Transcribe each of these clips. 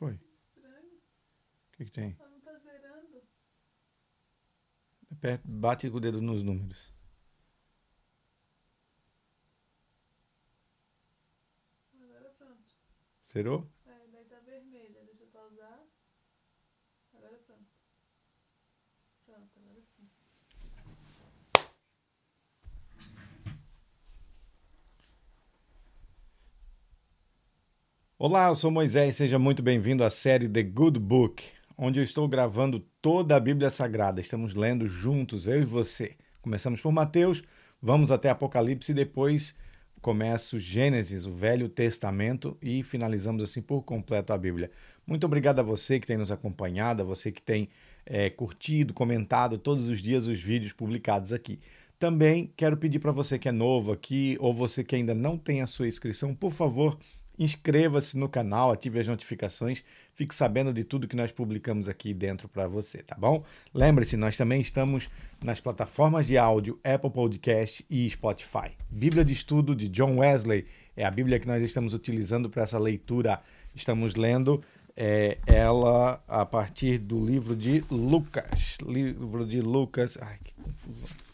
Foi. Estranho. O que, que tem? Ela não tá zerando. Aperta- Bate com o dedo nos números. Agora pronto. Zerou? É, daí tá vermelha. Deixa eu pausar. Agora pronto. Pronto, agora sim. Olá, eu sou Moisés, seja muito bem-vindo à série The Good Book, onde eu estou gravando toda a Bíblia Sagrada. Estamos lendo juntos, eu e você. Começamos por Mateus, vamos até Apocalipse e depois começo Gênesis, o Velho Testamento e finalizamos assim por completo a Bíblia. Muito obrigado a você que tem nos acompanhado, a você que tem eh, curtido, comentado todos os dias os vídeos publicados aqui. Também quero pedir para você que é novo aqui ou você que ainda não tem a sua inscrição, por favor, inscreva-se no canal, ative as notificações, fique sabendo de tudo que nós publicamos aqui dentro para você, tá bom? Lembre-se, nós também estamos nas plataformas de áudio Apple Podcast e Spotify. Bíblia de Estudo de John Wesley é a Bíblia que nós estamos utilizando para essa leitura. Estamos lendo é, ela a partir do livro de Lucas. Livro de Lucas. Ai, que confusão.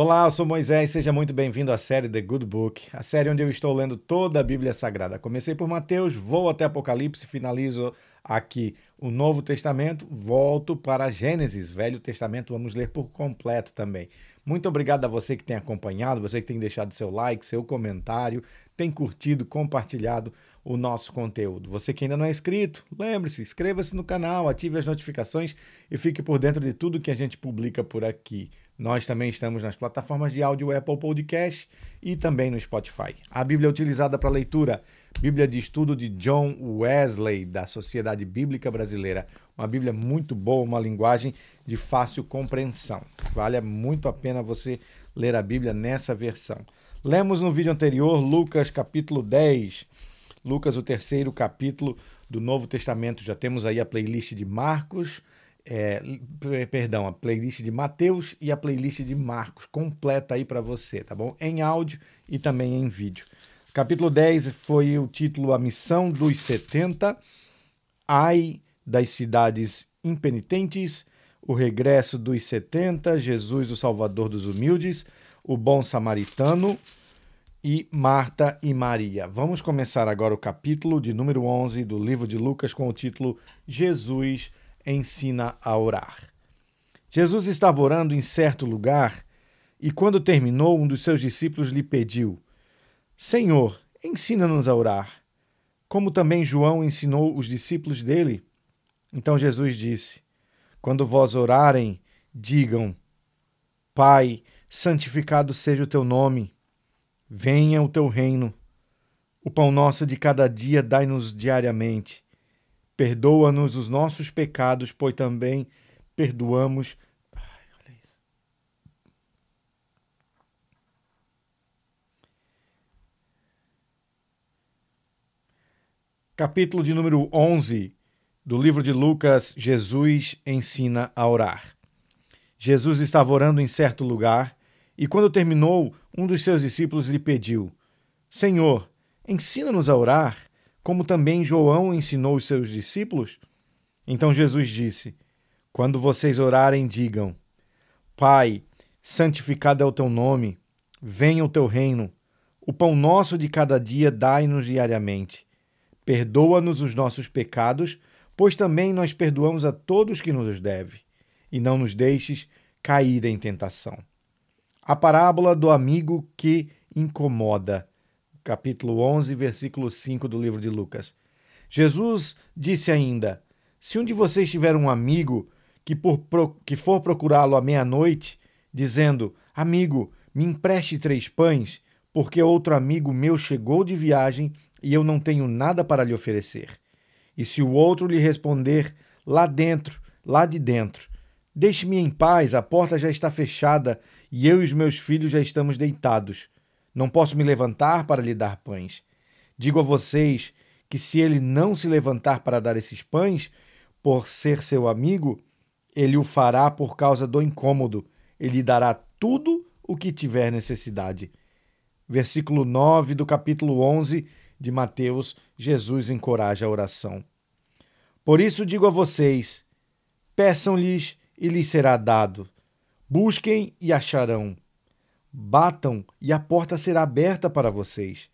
Olá, eu sou Moisés, seja muito bem-vindo à série The Good Book, a série onde eu estou lendo toda a Bíblia Sagrada. Comecei por Mateus, vou até Apocalipse, finalizo aqui o Novo Testamento, volto para Gênesis, Velho Testamento, vamos ler por completo também. Muito obrigado a você que tem acompanhado, você que tem deixado seu like, seu comentário, tem curtido, compartilhado o nosso conteúdo. Você que ainda não é inscrito, lembre-se, inscreva-se no canal, ative as notificações e fique por dentro de tudo que a gente publica por aqui. Nós também estamos nas plataformas de áudio Apple Podcast e também no Spotify. A Bíblia utilizada para leitura, Bíblia de Estudo de John Wesley, da Sociedade Bíblica Brasileira. Uma Bíblia muito boa, uma linguagem de fácil compreensão. Vale muito a pena você ler a Bíblia nessa versão. Lemos no vídeo anterior Lucas capítulo 10. Lucas, o terceiro capítulo do Novo Testamento. Já temos aí a playlist de Marcos, é, perdão, a playlist de Mateus e a playlist de Marcos, completa aí para você, tá bom? Em áudio e também em vídeo. Capítulo 10 foi o título A Missão dos 70, Ai das Cidades Impenitentes, O Regresso dos 70, Jesus, o Salvador dos Humildes, O Bom Samaritano e Marta e Maria. Vamos começar agora o capítulo de número 11 do livro de Lucas com o título Jesus ensina a orar. Jesus estava orando em certo lugar e, quando terminou, um dos seus discípulos lhe pediu: Senhor, ensina-nos a orar, como também João ensinou os discípulos dele. Então Jesus disse: Quando vós orarem, digam: Pai, santificado seja o teu nome, venha o teu reino. O pão nosso de cada dia dai-nos diariamente Perdoa-nos os nossos pecados, pois também perdoamos. Ai, olha isso. Capítulo de número 11 do livro de Lucas, Jesus ensina a orar. Jesus estava orando em certo lugar e, quando terminou, um dos seus discípulos lhe pediu: Senhor, ensina-nos a orar como também João ensinou os seus discípulos? Então Jesus disse: Quando vocês orarem, digam: Pai, santificado é o teu nome, venha o teu reino. O pão nosso de cada dia dai-nos diariamente. Perdoa-nos os nossos pecados, pois também nós perdoamos a todos que nos deve. E não nos deixes cair em tentação. A parábola do amigo que incomoda capítulo 11, versículo 5 do livro de Lucas. Jesus disse ainda: Se um de vocês tiver um amigo que, por, que for procurá-lo à meia-noite, dizendo: Amigo, me empreste três pães, porque outro amigo meu chegou de viagem e eu não tenho nada para lhe oferecer. E se o outro lhe responder lá dentro, lá de dentro, Deixe-me em paz, a porta já está fechada e eu e os meus filhos já estamos deitados. Não posso me levantar para lhe dar pães. Digo a vocês que se ele não se levantar para dar esses pães, por ser seu amigo, ele o fará por causa do incômodo. Ele dará tudo o que tiver necessidade. versículo 9 do capítulo 11 de Mateus, Jesus encoraja a oração. Por isso digo a vocês: peçam-lhes e lhes será dado. Busquem e acharão. Batam e a porta será aberta para vocês.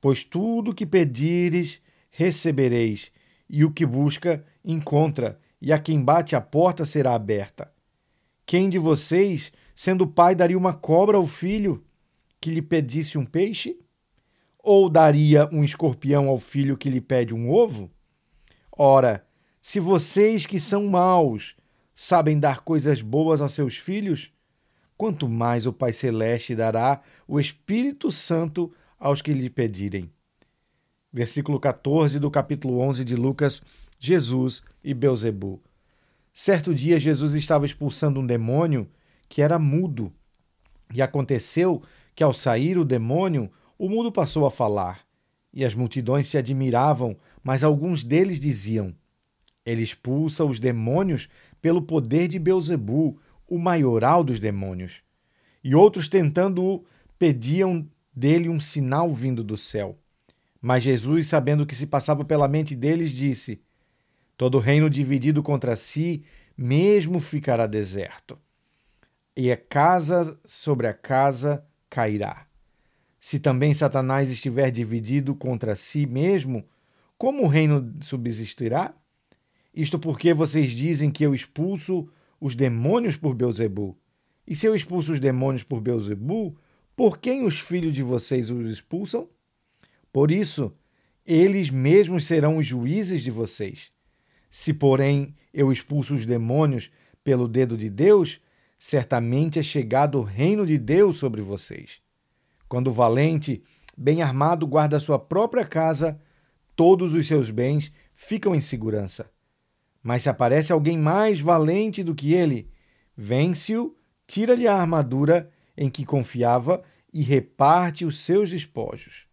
Pois tudo o que pedires, recebereis, e o que busca, encontra, e a quem bate a porta será aberta. Quem de vocês, sendo pai, daria uma cobra ao filho que lhe pedisse um peixe? Ou daria um escorpião ao filho que lhe pede um ovo? Ora, se vocês que são maus sabem dar coisas boas a seus filhos, quanto mais o Pai Celeste dará o Espírito Santo aos que lhe pedirem. Versículo 14 do capítulo 11 de Lucas, Jesus e Beuzebu. Certo dia Jesus estava expulsando um demônio que era mudo. E aconteceu que ao sair o demônio, o mudo passou a falar, e as multidões se admiravam, mas alguns deles diziam: Ele expulsa os demônios pelo poder de Beuzebu, o maioral dos demônios. E outros tentando-o pediam dele um sinal vindo do céu. Mas Jesus, sabendo o que se passava pela mente deles, disse: Todo reino dividido contra si, mesmo ficará deserto. E a casa sobre a casa cairá. Se também Satanás estiver dividido contra si mesmo, como o reino subsistirá? Isto porque vocês dizem que eu expulso os demônios por Beuzebu. E se eu expulso os demônios por Beuzebu, por quem os filhos de vocês os expulsam? Por isso, eles mesmos serão os juízes de vocês. Se, porém, eu expulso os demônios pelo dedo de Deus, certamente é chegado o reino de Deus sobre vocês. Quando o valente, bem armado, guarda sua própria casa, todos os seus bens ficam em segurança. Mas se aparece alguém mais valente do que ele, vence-o, tira-lhe a armadura em que confiava e reparte os seus despojos.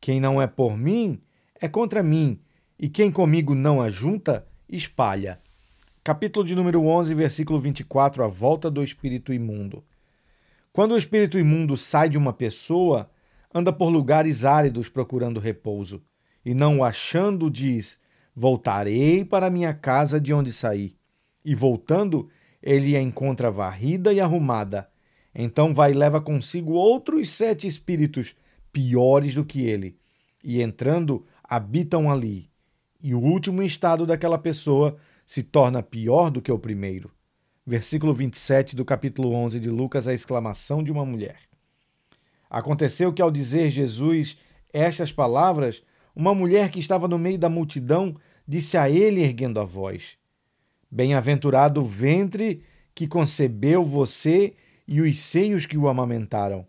Quem não é por mim é contra mim, e quem comigo não ajunta, espalha. Capítulo de número 11, versículo 24, a volta do espírito imundo. Quando o espírito imundo sai de uma pessoa, anda por lugares áridos procurando repouso, e não o achando, diz: Voltarei para minha casa de onde saí. E voltando, ele a encontra varrida e arrumada. Então vai e leva consigo outros sete espíritos, piores do que ele, e entrando, habitam ali. E o último estado daquela pessoa se torna pior do que o primeiro versículo 27 do capítulo 11 de Lucas, a exclamação de uma mulher. Aconteceu que, ao dizer Jesus estas palavras, uma mulher que estava no meio da multidão disse a ele, erguendo a voz: Bem-aventurado o ventre que concebeu você e os seios que o amamentaram.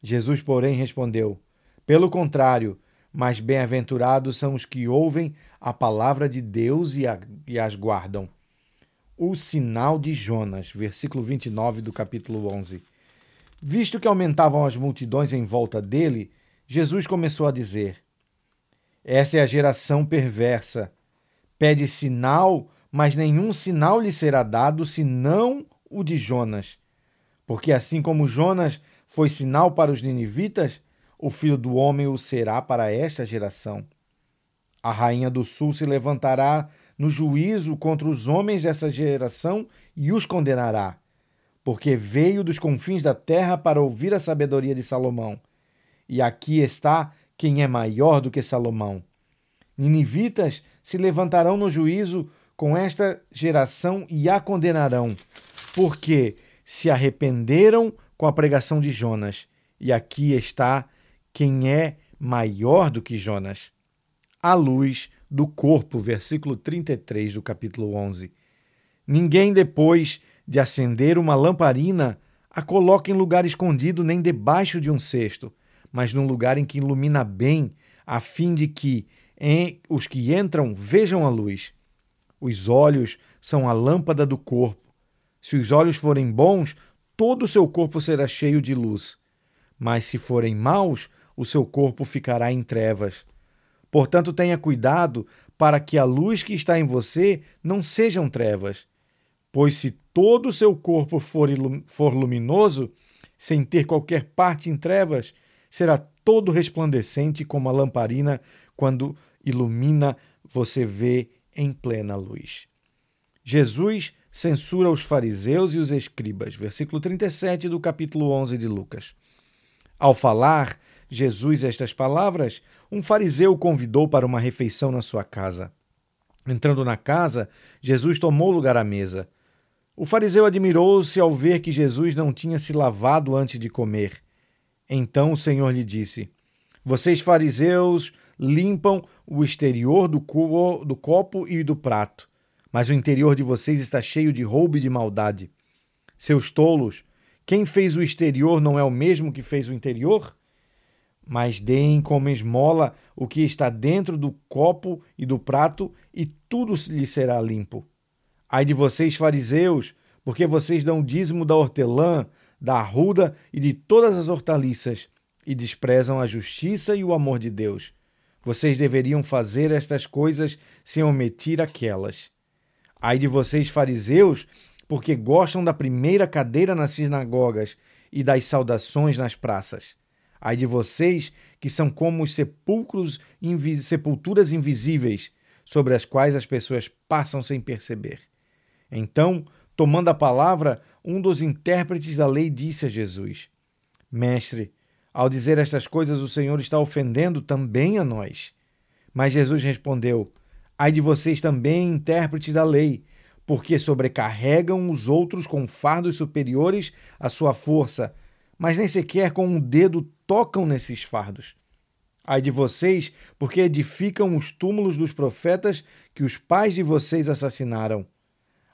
Jesus, porém, respondeu: Pelo contrário, mas bem-aventurados são os que ouvem a palavra de Deus e, a, e as guardam o sinal de Jonas, versículo 29 do capítulo 11. Visto que aumentavam as multidões em volta dele, Jesus começou a dizer: Essa é a geração perversa. Pede sinal, mas nenhum sinal lhe será dado senão o de Jonas. Porque assim como Jonas foi sinal para os ninivitas, o filho do homem o será para esta geração. A rainha do sul se levantará no juízo contra os homens dessa geração e os condenará, porque veio dos confins da terra para ouvir a sabedoria de Salomão. E aqui está quem é maior do que Salomão. Ninivitas se levantarão no juízo com esta geração e a condenarão, porque se arrependeram com a pregação de Jonas. E aqui está quem é maior do que Jonas. A luz do corpo, versículo 33 do capítulo 11. Ninguém, depois de acender uma lamparina, a coloca em lugar escondido nem debaixo de um cesto, mas num lugar em que ilumina bem, a fim de que em, os que entram vejam a luz. Os olhos são a lâmpada do corpo. Se os olhos forem bons, todo o seu corpo será cheio de luz. Mas se forem maus, o seu corpo ficará em trevas. Portanto, tenha cuidado para que a luz que está em você não sejam trevas. Pois se todo o seu corpo for, for luminoso, sem ter qualquer parte em trevas, será todo resplandecente como a lamparina quando ilumina, você vê em plena luz. Jesus censura os fariseus e os escribas. Versículo 37 do capítulo 11 de Lucas. Ao falar Jesus estas palavras, um fariseu o convidou para uma refeição na sua casa. Entrando na casa, Jesus tomou lugar à mesa. O fariseu admirou-se ao ver que Jesus não tinha se lavado antes de comer. Então o Senhor lhe disse: Vocês, fariseus, limpam o exterior do, do copo e do prato, mas o interior de vocês está cheio de roubo e de maldade. Seus tolos, quem fez o exterior não é o mesmo que fez o interior? Mas deem como esmola o que está dentro do copo e do prato, e tudo lhe será limpo. Ai de vocês, fariseus, porque vocês dão dízimo da hortelã, da arruda e de todas as hortaliças, e desprezam a justiça e o amor de Deus. Vocês deveriam fazer estas coisas sem omitir aquelas. Ai de vocês, fariseus, porque gostam da primeira cadeira nas sinagogas e das saudações nas praças. Ai de vocês, que são como os sepulcros, invi sepulturas invisíveis, sobre as quais as pessoas passam sem perceber. Então, tomando a palavra, um dos intérpretes da lei disse a Jesus: Mestre, ao dizer estas coisas, o Senhor está ofendendo também a nós. Mas Jesus respondeu: Ai de vocês também, intérpretes da lei, porque sobrecarregam os outros com fardos superiores à sua força, mas nem sequer com um dedo tocam nesses fardos. Ai de vocês, porque edificam os túmulos dos profetas que os pais de vocês assassinaram.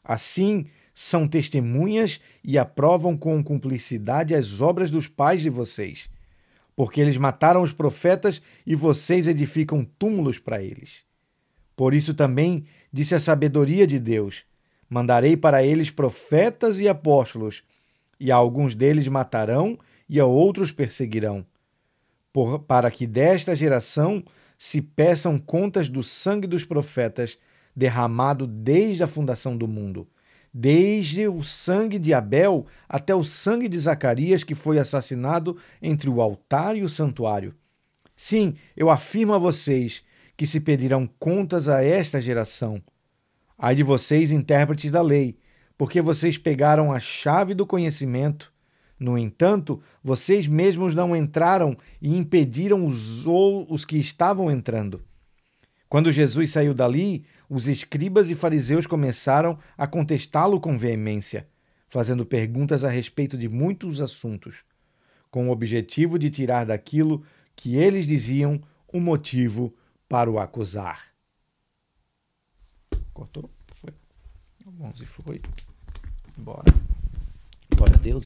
Assim, são testemunhas e aprovam com cumplicidade as obras dos pais de vocês. Porque eles mataram os profetas e vocês edificam túmulos para eles. Por isso também disse a sabedoria de Deus: Mandarei para eles profetas e apóstolos, e a alguns deles matarão e a outros perseguirão, por, para que desta geração se peçam contas do sangue dos profetas derramado desde a fundação do mundo desde o sangue de Abel até o sangue de Zacarias, que foi assassinado entre o altar e o santuário. Sim, eu afirmo a vocês que se pedirão contas a esta geração. Ai de vocês, intérpretes da lei, porque vocês pegaram a chave do conhecimento. No entanto, vocês mesmos não entraram e impediram os, os que estavam entrando. Quando Jesus saiu dali, os escribas e fariseus começaram a contestá-lo com veemência, fazendo perguntas a respeito de muitos assuntos, com o objetivo de tirar daquilo que eles diziam um motivo para o acusar. Cortou? Foi. O 11 foi. Bora. Glória a Deus.